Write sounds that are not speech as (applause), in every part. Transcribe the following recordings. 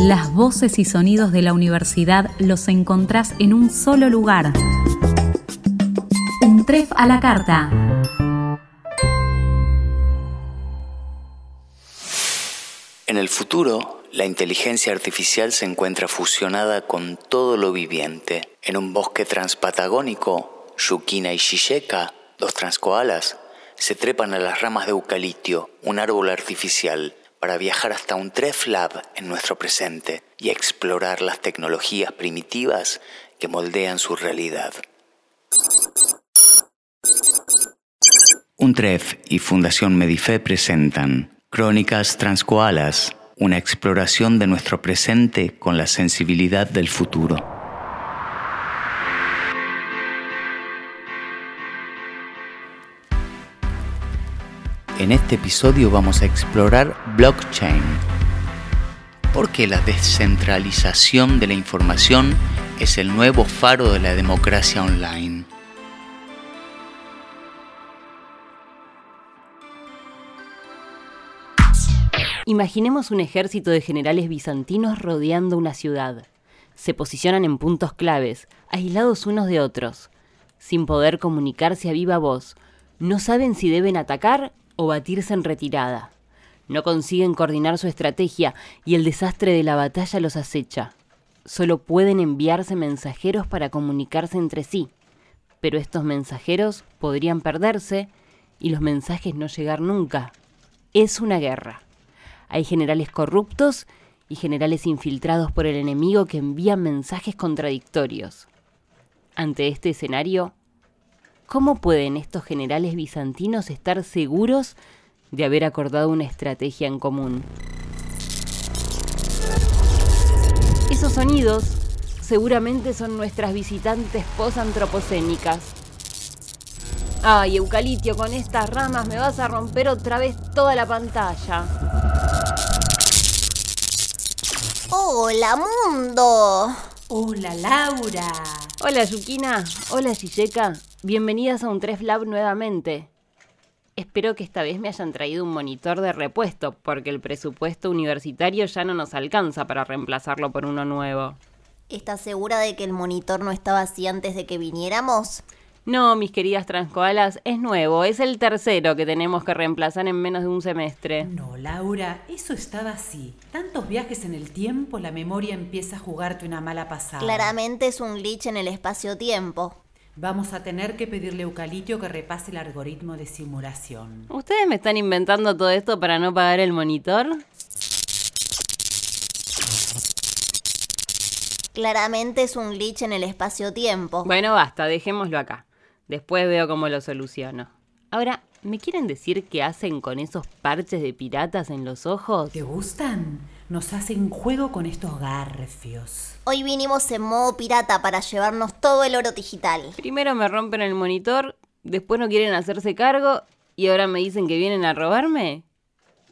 Las voces y sonidos de la universidad los encontrás en un solo lugar. Un tref a la carta. En el futuro, la inteligencia artificial se encuentra fusionada con todo lo viviente. En un bosque transpatagónico, Yukina y Shisheka, dos transkoalas, se trepan a las ramas de eucalipto, un árbol artificial, para viajar hasta un Tref Lab en nuestro presente y explorar las tecnologías primitivas que moldean su realidad. Un Tref y Fundación Medife presentan Crónicas Transcoalas, una exploración de nuestro presente con la sensibilidad del futuro. En este episodio vamos a explorar blockchain. Porque la descentralización de la información es el nuevo faro de la democracia online. Imaginemos un ejército de generales bizantinos rodeando una ciudad. Se posicionan en puntos claves, aislados unos de otros, sin poder comunicarse a viva voz. No saben si deben atacar o batirse en retirada. No consiguen coordinar su estrategia y el desastre de la batalla los acecha. Solo pueden enviarse mensajeros para comunicarse entre sí, pero estos mensajeros podrían perderse y los mensajes no llegar nunca. Es una guerra. Hay generales corruptos y generales infiltrados por el enemigo que envían mensajes contradictorios. Ante este escenario, ¿Cómo pueden estos generales bizantinos estar seguros de haber acordado una estrategia en común? Esos sonidos seguramente son nuestras visitantes posantropocénicas. Ay, Eucalipio, con estas ramas me vas a romper otra vez toda la pantalla. ¡Hola, mundo! Hola, Laura. Hola, Yukina. Hola, Shisheka. Bienvenidas a un Tref Lab nuevamente. Espero que esta vez me hayan traído un monitor de repuesto, porque el presupuesto universitario ya no nos alcanza para reemplazarlo por uno nuevo. ¿Estás segura de que el monitor no estaba así antes de que viniéramos? No, mis queridas transcoalas, es nuevo, es el tercero que tenemos que reemplazar en menos de un semestre. No, Laura, eso estaba así. Tantos viajes en el tiempo, la memoria empieza a jugarte una mala pasada. Claramente es un glitch en el espacio-tiempo. Vamos a tener que pedirle a Eucalipio que repase el algoritmo de simulación. ¿Ustedes me están inventando todo esto para no pagar el monitor? Claramente es un glitch en el espacio-tiempo. Bueno, basta, dejémoslo acá. Después veo cómo lo soluciono. Ahora, ¿me quieren decir qué hacen con esos parches de piratas en los ojos? ¿Te gustan? Nos hacen juego con estos garfios. Hoy vinimos en modo pirata para llevarnos todo el oro digital. Primero me rompen el monitor, después no quieren hacerse cargo y ahora me dicen que vienen a robarme.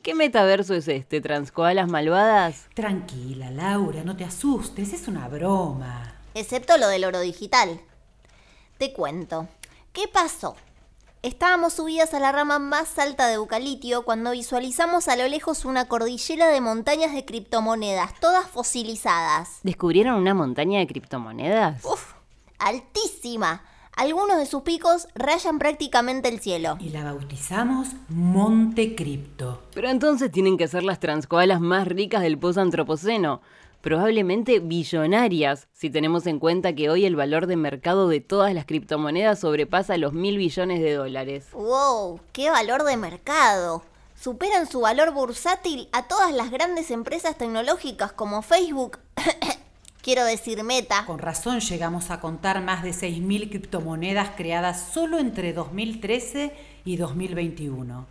¿Qué metaverso es este, transcoalas malvadas? Tranquila, Laura, no te asustes, es una broma. Excepto lo del oro digital. Te cuento. ¿Qué pasó? Estábamos subidas a la rama más alta de Eucalipio cuando visualizamos a lo lejos una cordillera de montañas de criptomonedas, todas fosilizadas. ¿Descubrieron una montaña de criptomonedas? ¡Uf! ¡Altísima! Algunos de sus picos rayan prácticamente el cielo. Y la bautizamos Monte Cripto. Pero entonces tienen que ser las transcoalas más ricas del post-antropoceno probablemente billonarias, si tenemos en cuenta que hoy el valor de mercado de todas las criptomonedas sobrepasa los mil billones de dólares. ¡Wow! ¡Qué valor de mercado! Superan su valor bursátil a todas las grandes empresas tecnológicas como Facebook. (coughs) Quiero decir Meta. Con razón llegamos a contar más de 6.000 criptomonedas creadas solo entre 2013 y 2021.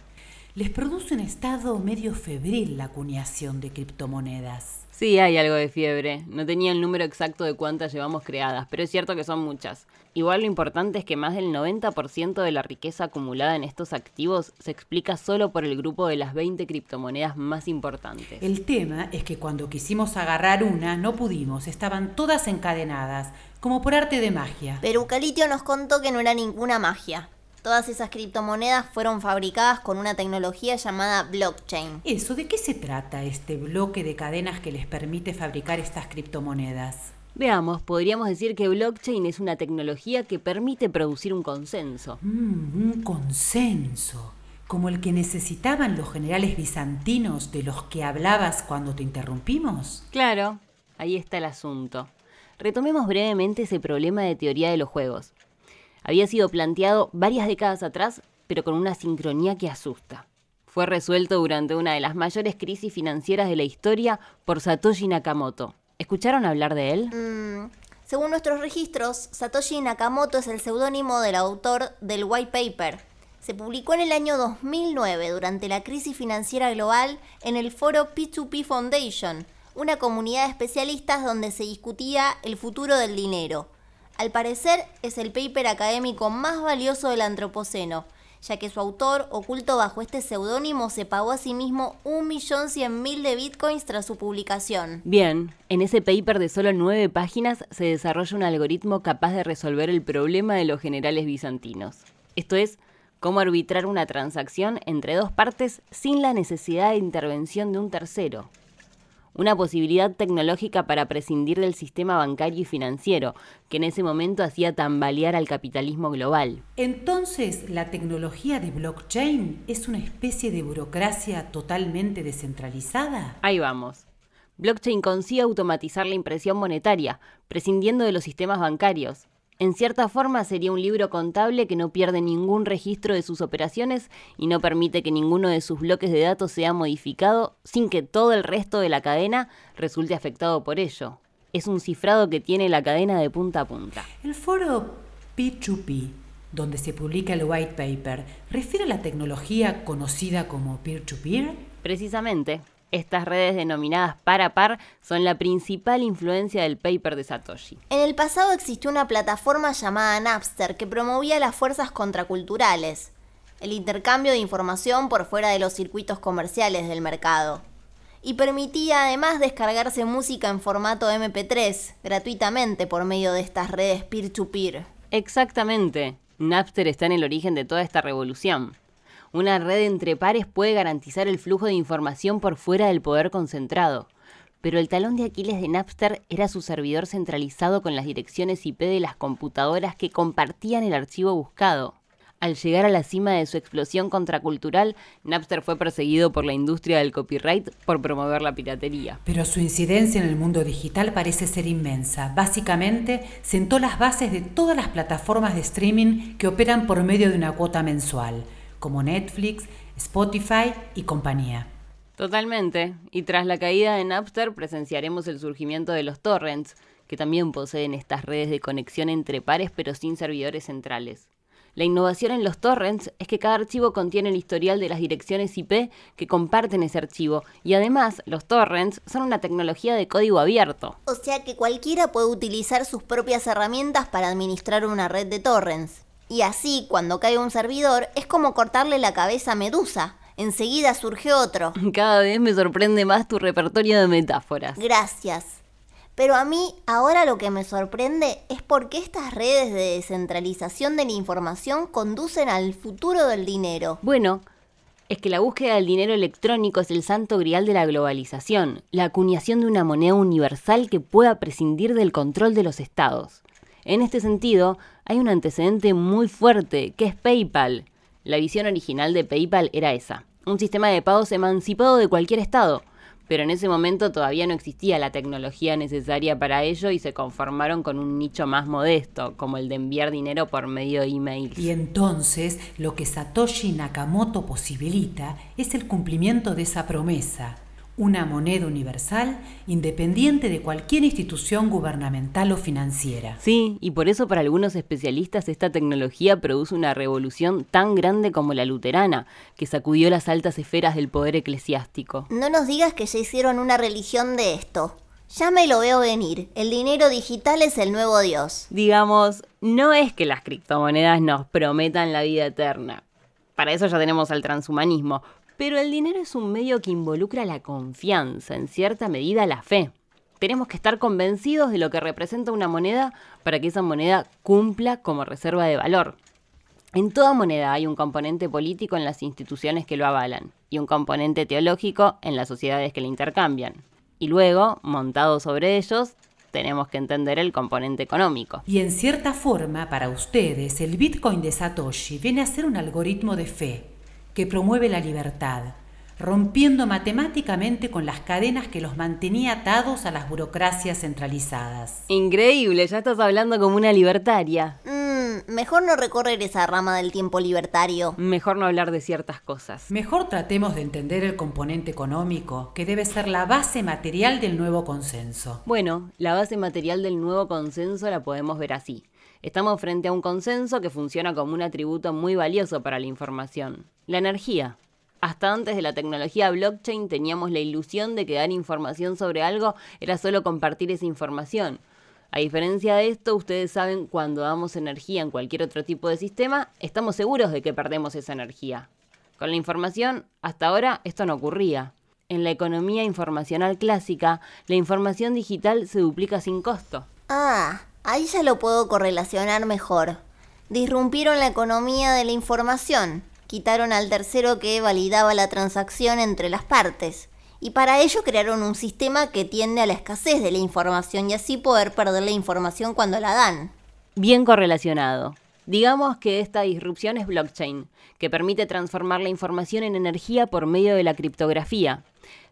Les produce un estado medio febril la acuñación de criptomonedas. Sí, hay algo de fiebre. No tenía el número exacto de cuántas llevamos creadas, pero es cierto que son muchas. Igual lo importante es que más del 90% de la riqueza acumulada en estos activos se explica solo por el grupo de las 20 criptomonedas más importantes. El tema es que cuando quisimos agarrar una no pudimos, estaban todas encadenadas, como por arte de magia. Pero Eucalitio nos contó que no era ninguna magia. Todas esas criptomonedas fueron fabricadas con una tecnología llamada blockchain. Eso, ¿de qué se trata este bloque de cadenas que les permite fabricar estas criptomonedas? Veamos, podríamos decir que blockchain es una tecnología que permite producir un consenso. Mm, un consenso, como el que necesitaban los generales bizantinos de los que hablabas cuando te interrumpimos. Claro, ahí está el asunto. Retomemos brevemente ese problema de teoría de los juegos había sido planteado varias décadas atrás, pero con una sincronía que asusta. Fue resuelto durante una de las mayores crisis financieras de la historia por Satoshi Nakamoto. ¿Escucharon hablar de él? Mm, según nuestros registros, Satoshi Nakamoto es el seudónimo del autor del White Paper. Se publicó en el año 2009 durante la crisis financiera global en el foro P2P Foundation, una comunidad de especialistas donde se discutía el futuro del dinero. Al parecer es el paper académico más valioso del Antropoceno, ya que su autor, oculto bajo este seudónimo, se pagó a sí mismo 1.100.000 de bitcoins tras su publicación. Bien, en ese paper de solo nueve páginas se desarrolla un algoritmo capaz de resolver el problema de los generales bizantinos. Esto es, cómo arbitrar una transacción entre dos partes sin la necesidad de intervención de un tercero una posibilidad tecnológica para prescindir del sistema bancario y financiero, que en ese momento hacía tambalear al capitalismo global. Entonces, ¿la tecnología de blockchain es una especie de burocracia totalmente descentralizada? Ahí vamos. Blockchain consigue automatizar la impresión monetaria, prescindiendo de los sistemas bancarios, en cierta forma sería un libro contable que no pierde ningún registro de sus operaciones y no permite que ninguno de sus bloques de datos sea modificado sin que todo el resto de la cadena resulte afectado por ello. Es un cifrado que tiene la cadena de punta a punta. El foro P2P, donde se publica el white paper, refiere a la tecnología conocida como peer-to-peer? -peer? Precisamente, estas redes denominadas par a par son la principal influencia del paper de Satoshi. En el pasado existió una plataforma llamada Napster que promovía las fuerzas contraculturales, el intercambio de información por fuera de los circuitos comerciales del mercado. Y permitía además descargarse música en formato MP3 gratuitamente por medio de estas redes peer-to-peer. -peer. Exactamente. Napster está en el origen de toda esta revolución. Una red entre pares puede garantizar el flujo de información por fuera del poder concentrado. Pero el talón de Aquiles de Napster era su servidor centralizado con las direcciones IP de las computadoras que compartían el archivo buscado. Al llegar a la cima de su explosión contracultural, Napster fue perseguido por la industria del copyright por promover la piratería. Pero su incidencia en el mundo digital parece ser inmensa. Básicamente, sentó las bases de todas las plataformas de streaming que operan por medio de una cuota mensual como Netflix, Spotify y compañía. Totalmente. Y tras la caída de Napster presenciaremos el surgimiento de los torrents, que también poseen estas redes de conexión entre pares pero sin servidores centrales. La innovación en los torrents es que cada archivo contiene el historial de las direcciones IP que comparten ese archivo y además los torrents son una tecnología de código abierto. O sea que cualquiera puede utilizar sus propias herramientas para administrar una red de torrents. Y así, cuando cae un servidor, es como cortarle la cabeza a Medusa. Enseguida surge otro. (laughs) Cada vez me sorprende más tu repertorio de metáforas. Gracias. Pero a mí ahora lo que me sorprende es por qué estas redes de descentralización de la información conducen al futuro del dinero. Bueno, es que la búsqueda del dinero electrónico es el santo grial de la globalización, la acuñación de una moneda universal que pueda prescindir del control de los estados. En este sentido, hay un antecedente muy fuerte, que es PayPal. La visión original de PayPal era esa, un sistema de pagos emancipado de cualquier estado, pero en ese momento todavía no existía la tecnología necesaria para ello y se conformaron con un nicho más modesto, como el de enviar dinero por medio de email. Y entonces lo que Satoshi Nakamoto posibilita es el cumplimiento de esa promesa, una moneda universal independiente de cualquier institución gubernamental o financiera. Sí, y por eso para algunos especialistas esta tecnología produce una revolución tan grande como la luterana, que sacudió las altas esferas del poder eclesiástico. No nos digas que ya hicieron una religión de esto. Ya me lo veo venir. El dinero digital es el nuevo Dios. Digamos, no es que las criptomonedas nos prometan la vida eterna. Para eso ya tenemos al transhumanismo, pero el dinero es un medio que involucra la confianza, en cierta medida la fe. Tenemos que estar convencidos de lo que representa una moneda para que esa moneda cumpla como reserva de valor. En toda moneda hay un componente político en las instituciones que lo avalan y un componente teológico en las sociedades que le intercambian. Y luego, montado sobre ellos, tenemos que entender el componente económico. Y en cierta forma, para ustedes, el Bitcoin de Satoshi viene a ser un algoritmo de fe que promueve la libertad, rompiendo matemáticamente con las cadenas que los mantenía atados a las burocracias centralizadas. Increíble, ya estás hablando como una libertaria. Mm, mejor no recorrer esa rama del tiempo libertario. Mejor no hablar de ciertas cosas. Mejor tratemos de entender el componente económico, que debe ser la base material del nuevo consenso. Bueno, la base material del nuevo consenso la podemos ver así. Estamos frente a un consenso que funciona como un atributo muy valioso para la información, la energía. Hasta antes de la tecnología blockchain teníamos la ilusión de que dar información sobre algo era solo compartir esa información. A diferencia de esto, ustedes saben, cuando damos energía en cualquier otro tipo de sistema, estamos seguros de que perdemos esa energía. Con la información, hasta ahora esto no ocurría. En la economía informacional clásica, la información digital se duplica sin costo. Ah, ahí ya lo puedo correlacionar mejor. Disrumpieron la economía de la información quitaron al tercero que validaba la transacción entre las partes. Y para ello crearon un sistema que tiende a la escasez de la información y así poder perder la información cuando la dan. Bien correlacionado. Digamos que esta disrupción es blockchain, que permite transformar la información en energía por medio de la criptografía.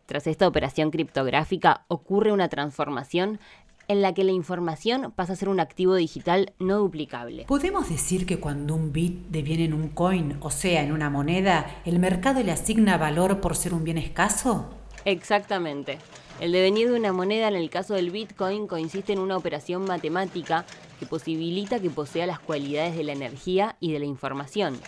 Tras esta operación criptográfica ocurre una transformación en la que la información pasa a ser un activo digital no duplicable. ¿Podemos decir que cuando un bit deviene en un coin, o sea, en una moneda, el mercado le asigna valor por ser un bien escaso? Exactamente. El devenir de una moneda en el caso del Bitcoin consiste en una operación matemática que posibilita que posea las cualidades de la energía y de la información.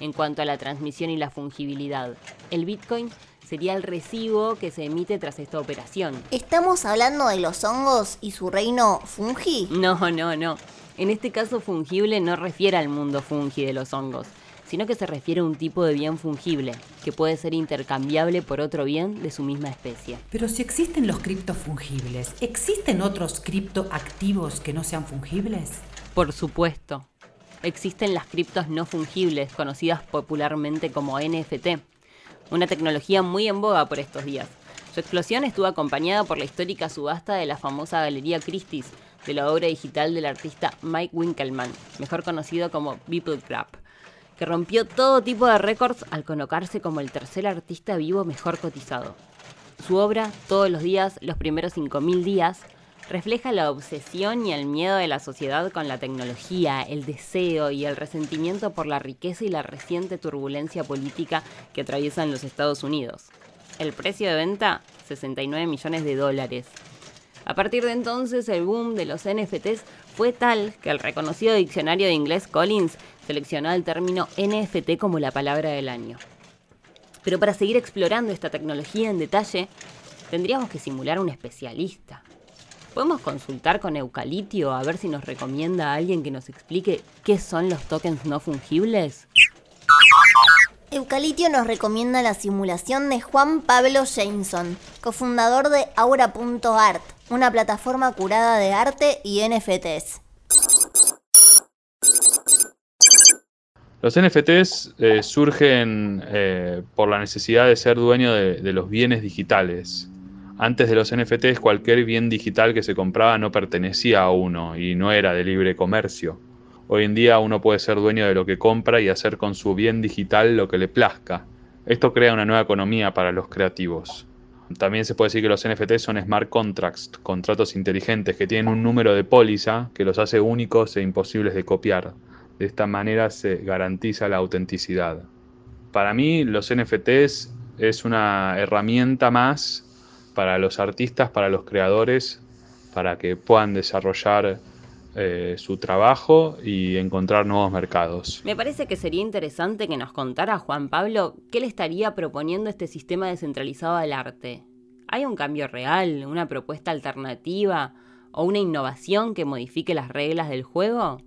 En cuanto a la transmisión y la fungibilidad, el Bitcoin sería el recibo que se emite tras esta operación. ¿Estamos hablando de los hongos y su reino fungi? No, no, no. En este caso fungible no refiere al mundo fungi de los hongos, sino que se refiere a un tipo de bien fungible, que puede ser intercambiable por otro bien de su misma especie. Pero si existen los criptofungibles, ¿existen otros criptoactivos que no sean fungibles? Por supuesto. Existen las criptos no fungibles, conocidas popularmente como NFT, una tecnología muy en boga por estos días. Su explosión estuvo acompañada por la histórica subasta de la famosa Galería Christie's, de la obra digital del artista Mike Winkelmann, mejor conocido como Beeple Club, que rompió todo tipo de récords al colocarse como el tercer artista vivo mejor cotizado. Su obra, Todos los días, los primeros 5.000 días, refleja la obsesión y el miedo de la sociedad con la tecnología, el deseo y el resentimiento por la riqueza y la reciente turbulencia política que atraviesan los Estados Unidos. El precio de venta, 69 millones de dólares. A partir de entonces, el boom de los NFTs fue tal que el reconocido diccionario de inglés Collins seleccionó el término NFT como la palabra del año. Pero para seguir explorando esta tecnología en detalle, tendríamos que simular un especialista, ¿Podemos consultar con Eucalitio a ver si nos recomienda a alguien que nos explique qué son los tokens no fungibles? Eucalitio nos recomienda la simulación de Juan Pablo Jameson, cofundador de Aura.art, una plataforma curada de arte y NFTs. Los NFTs eh, surgen eh, por la necesidad de ser dueño de los bienes digitales. Antes de los NFTs, cualquier bien digital que se compraba no pertenecía a uno y no era de libre comercio. Hoy en día uno puede ser dueño de lo que compra y hacer con su bien digital lo que le plazca. Esto crea una nueva economía para los creativos. También se puede decir que los NFTs son smart contracts, contratos inteligentes que tienen un número de póliza que los hace únicos e imposibles de copiar. De esta manera se garantiza la autenticidad. Para mí los NFTs es una herramienta más para los artistas, para los creadores, para que puedan desarrollar eh, su trabajo y encontrar nuevos mercados. Me parece que sería interesante que nos contara Juan Pablo qué le estaría proponiendo este sistema descentralizado al arte. ¿Hay un cambio real, una propuesta alternativa o una innovación que modifique las reglas del juego?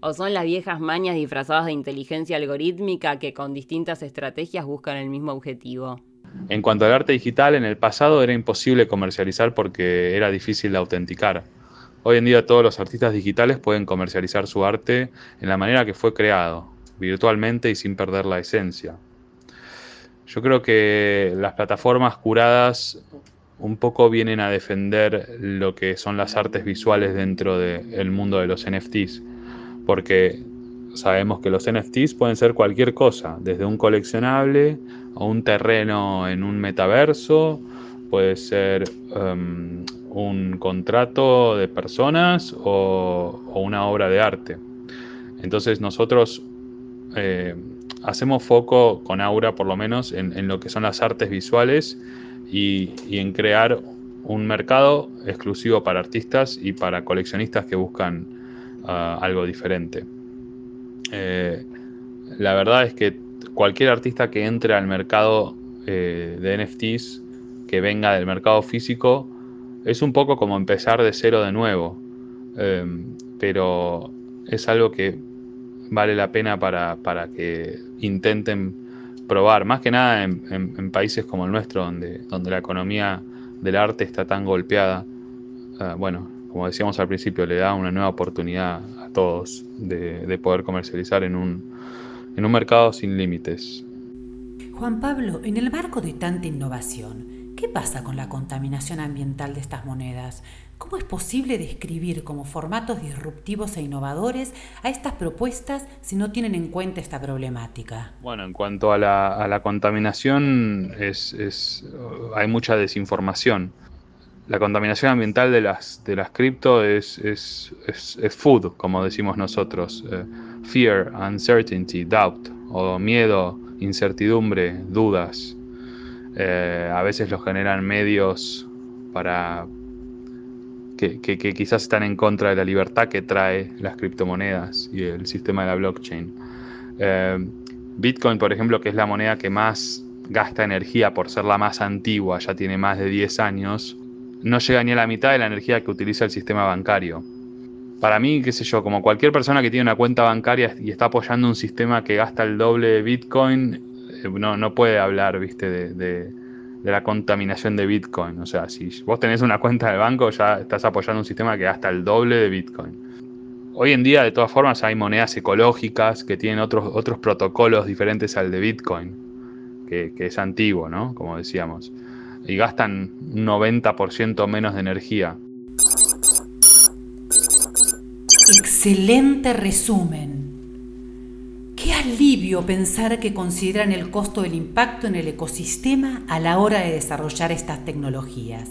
¿O son las viejas mañas disfrazadas de inteligencia algorítmica que con distintas estrategias buscan el mismo objetivo? En cuanto al arte digital, en el pasado era imposible comercializar porque era difícil de autenticar. Hoy en día todos los artistas digitales pueden comercializar su arte en la manera que fue creado. virtualmente y sin perder la esencia. Yo creo que las plataformas curadas un poco vienen a defender lo que son las artes visuales dentro del mundo de los NFTs, porque sabemos que los NFTs pueden ser cualquier cosa, desde un coleccionable a un terreno en un metaverso, puede ser um, un contrato de personas o, una obra de arte. Entonces nosotros eh, hacemos foco con Aura por lo menos en, lo que son las artes visuales y, en crear un mercado exclusivo para artistas y para coleccionistas que buscan uh, algo diferente. Eh, la verdad es que cualquier artista que entre al mercado eh, de NFTs, que venga del mercado físico, es un poco como empezar de cero de nuevo. Em, pero es algo que vale la pena para, que intenten probar, más que nada en, países como el nuestro, donde, donde la economía del arte está tan golpeada. Eh, bueno, como decíamos al principio, le da una nueva oportunidad a todos de, poder comercializar en un, en un mercado sin límites. Juan Pablo, en el marco de tanta innovación, ¿qué pasa con la contaminación ambiental de estas monedas? ¿Cómo es posible describir como formatos disruptivos e innovadores a estas propuestas si no tienen en cuenta esta problemática? Bueno, en cuanto a la, contaminación, es, hay mucha desinformación la contaminación ambiental de las, de las cripto es, es, food, como decimos nosotros. Eh, fear, uncertainty, doubt, o miedo, incertidumbre, dudas. Eh, a veces lo generan medios para que, quizás están en contra de la libertad que trae las criptomonedas y el sistema de la blockchain. Eh, Bitcoin, por ejemplo, que es la moneda que más gasta energía por ser la más antigua, ya tiene más de 10 años, no llega ni a la mitad de la energía que utiliza el sistema bancario. Para mí, qué sé yo, como cualquier persona que tiene una cuenta bancaria y está apoyando un sistema que gasta el doble de Bitcoin, eh, no, no puede hablar, viste, de, la contaminación de Bitcoin. O sea, si vos tenés una cuenta de banco, ya estás apoyando un sistema que gasta el doble de Bitcoin. Hoy en día, de todas formas, hay monedas ecológicas que tienen otros, otros protocolos diferentes al de Bitcoin, que, que es antiguo, ¿no? Como decíamos y gastan un 90% menos de energía. Excelente resumen. Qué alivio pensar que consideran el costo del impacto en el ecosistema a la hora de desarrollar estas tecnologías.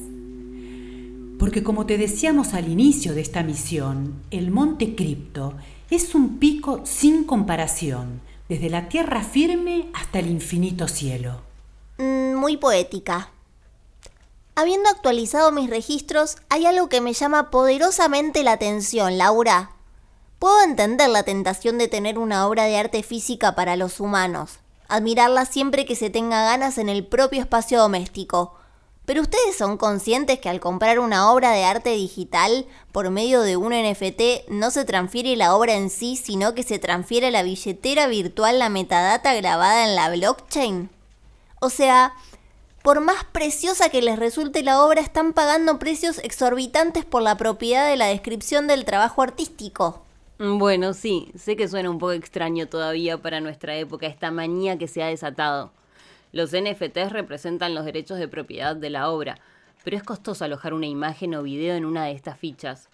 Porque como te decíamos al inicio de esta misión, el Monte Cripto es un pico sin comparación, desde la tierra firme hasta el infinito cielo. Mm, muy poética. Habiendo actualizado mis registros, hay algo que me llama poderosamente la atención, Laura. Puedo entender la tentación de tener una obra de arte física para los humanos, admirarla siempre que se tenga ganas en el propio espacio doméstico. Pero ustedes son conscientes que al comprar una obra de arte digital por medio de un NFT no se transfiere la obra en sí, sino que se transfiere a la billetera virtual la metadata grabada en la blockchain. O sea, por más preciosa que les resulte la obra, están pagando precios exorbitantes por la propiedad de la descripción del trabajo artístico. Bueno, sí, sé que suena un poco extraño todavía para nuestra época esta manía que se ha desatado. Los NFTs representan los derechos de propiedad de la obra, pero es costoso alojar una imagen o video en una de estas fichas.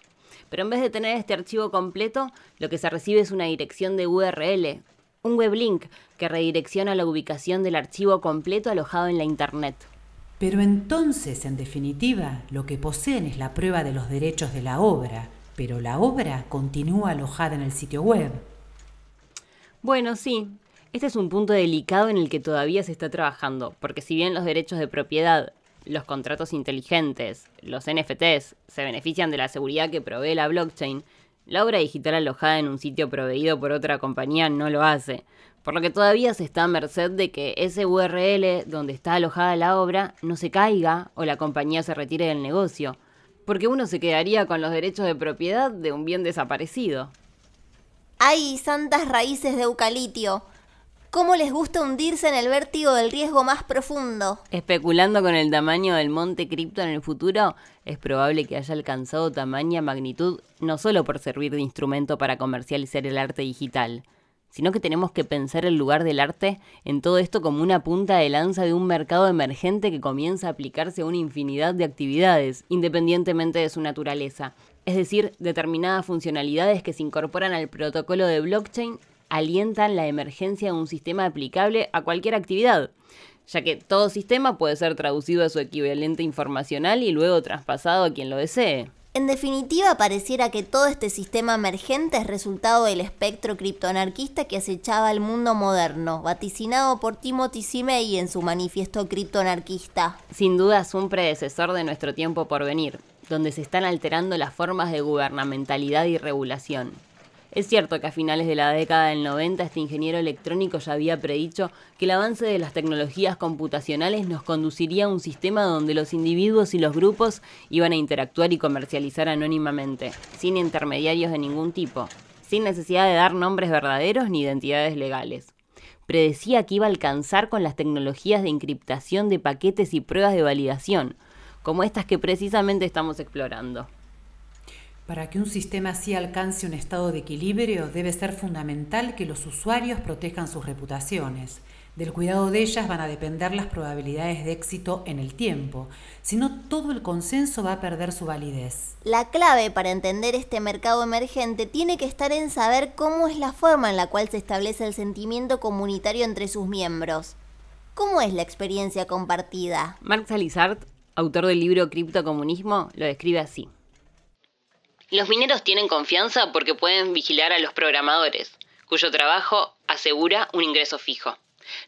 Pero en vez de tener este archivo completo, lo que se recibe es una dirección de URL, un weblink que redirecciona la ubicación del archivo completo alojado en la Internet. Pero entonces, en definitiva, lo que poseen es la prueba de los derechos de la obra, pero la obra continúa alojada en el sitio web. Bueno, sí, este es un punto delicado en el que todavía se está trabajando, porque si bien los derechos de propiedad, los contratos inteligentes, los NFTs se benefician de la seguridad que provee la blockchain, la obra digital alojada en un sitio proveído por otra compañía no lo hace, por lo que todavía se está a merced de que ese URL donde está alojada la obra no se caiga o la compañía se retire del negocio, porque uno se quedaría con los derechos de propiedad de un bien desaparecido. ¡Ay, santas raíces de eucalipto! ¿Cómo les gusta hundirse en el vértigo del riesgo más profundo? Especulando con el tamaño del monte cripto en el futuro, es probable que haya alcanzado tamaña magnitud no solo por servir de instrumento para comercializar el arte digital, sino que tenemos que pensar el lugar del arte en todo esto como una punta de lanza de un mercado emergente que comienza a aplicarse a una infinidad de actividades, independientemente de su naturaleza. Es decir, determinadas funcionalidades que se incorporan al protocolo de blockchain alientan la emergencia de un sistema aplicable a cualquier actividad, ya que todo sistema puede ser traducido a su equivalente informacional y luego traspasado a quien lo desee. En definitiva, pareciera que todo este sistema emergente es resultado del espectro criptoanarquista que acechaba el mundo moderno, vaticinado por Timothy Simei en su manifiesto criptoanarquista. Sin duda es un predecesor de nuestro tiempo por venir, donde se están alterando las formas de gubernamentalidad y regulación. Es cierto que a finales de la década del 90 este ingeniero electrónico ya había predicho que el avance de las tecnologías computacionales nos conduciría a un sistema donde los individuos y los grupos iban a interactuar y comercializar anónimamente, sin intermediarios de ningún tipo, sin necesidad de dar nombres verdaderos ni identidades legales. Predecía que iba a alcanzar con las tecnologías de encriptación de paquetes y pruebas de validación, como estas que precisamente estamos explorando. Para que un sistema así alcance un estado de equilibrio, debe ser fundamental que los usuarios protejan sus reputaciones. Del cuidado de ellas van a depender las probabilidades de éxito en el tiempo, si no todo el consenso va a perder su validez. La clave para entender este mercado emergente tiene que estar en saber cómo es la forma en la cual se establece el sentimiento comunitario entre sus miembros. ¿Cómo es la experiencia compartida? Mark Salizart, autor del libro Criptocomunismo, lo describe así. Los mineros tienen confianza porque pueden vigilar a los programadores, cuyo trabajo asegura un ingreso fijo.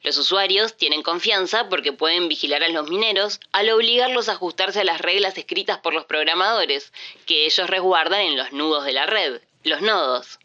Los usuarios tienen confianza porque pueden vigilar a los mineros al obligarlos a ajustarse a las reglas escritas por los programadores, que ellos resguardan en los nudos de la red, los nodos.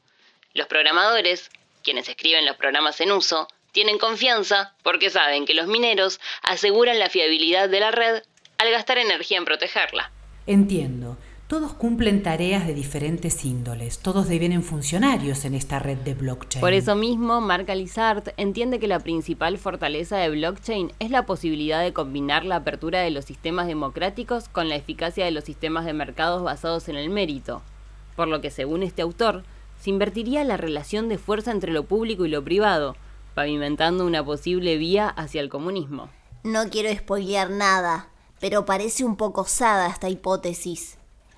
Los programadores, quienes escriben los programas en uso, tienen confianza porque saben que los mineros aseguran la fiabilidad de la red al gastar energía en protegerla. Entiendo. Todos cumplen tareas de diferentes índoles, todos devienen funcionarios en esta red de blockchain. Por eso mismo, Mark Alizart entiende que la principal fortaleza de blockchain es la posibilidad de combinar la apertura de los sistemas democráticos con la eficacia de los sistemas de mercados basados en el mérito. Por lo que, según este autor, se invertiría la relación de fuerza entre lo público y lo privado, pavimentando una posible vía hacia el comunismo. No quiero spoilear nada, pero parece un poco osada esta hipótesis.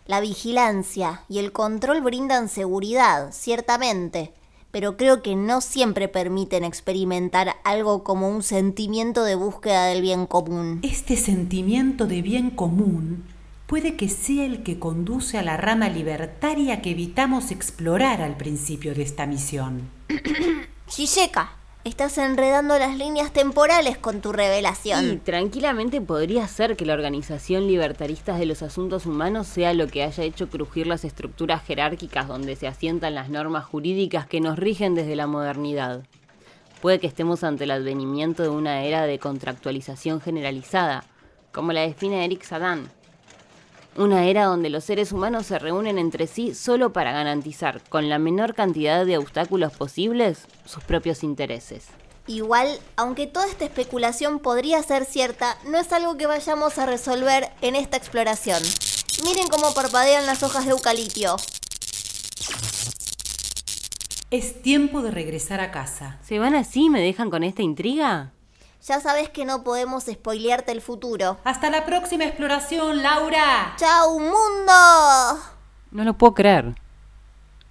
La vigilancia y el control brindan seguridad, ciertamente, pero creo que no siempre permiten experimentar algo como un sentimiento de búsqueda del bien común. Este sentimiento de bien común puede que sea el que conduce a la rama libertaria que evitamos explorar al principio de esta misión. (coughs) Shisheka, Estás enredando las líneas temporales con tu revelación. Y tranquilamente podría ser que la Organización Libertaristas de los Asuntos Humanos sea lo que haya hecho crujir las estructuras jerárquicas donde se asientan las normas jurídicas que nos rigen desde la modernidad. Puede que estemos ante el advenimiento de una era de contractualización generalizada, como la define Eric Sadan, una era donde los seres humanos se reúnen entre sí solo para garantizar, con la menor cantidad de obstáculos posibles, sus propios intereses. Igual, aunque toda esta especulación podría ser cierta, no es algo que vayamos a resolver en esta exploración. Miren cómo parpadean las hojas de eucalipio. Es tiempo de regresar a casa. ¿Se van así y me dejan con esta intriga? Ya sabes que no podemos spoilearte el futuro. Hasta la próxima exploración, Laura. ¡Chao, mundo! No lo puedo creer.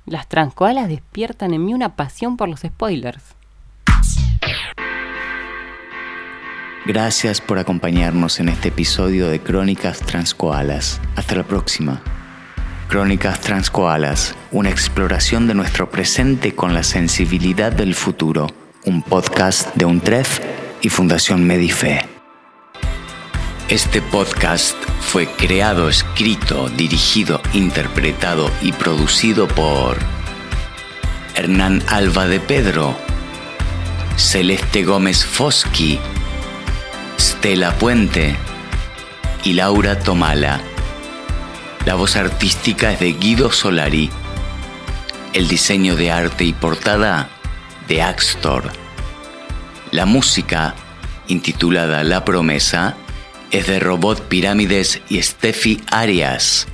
Las transcoalas despiertan en mí una pasión por los spoilers. Gracias por acompañarnos en este episodio de Crónicas Transcoalas. Hasta la próxima. Crónicas Transcoalas, una exploración de nuestro presente con la sensibilidad del futuro. Un podcast de un tref y Fundación Medife. Este podcast fue creado, escrito, dirigido, interpretado y producido por Hernán Alba de Pedro, Celeste Gómez Foschi, Stella Puente y Laura Tomala. La voz artística es de Guido Solari. El diseño de arte y portada de Axtor. La música, intitulada La Promesa, es de Robot Pirámides y Steffi Arias.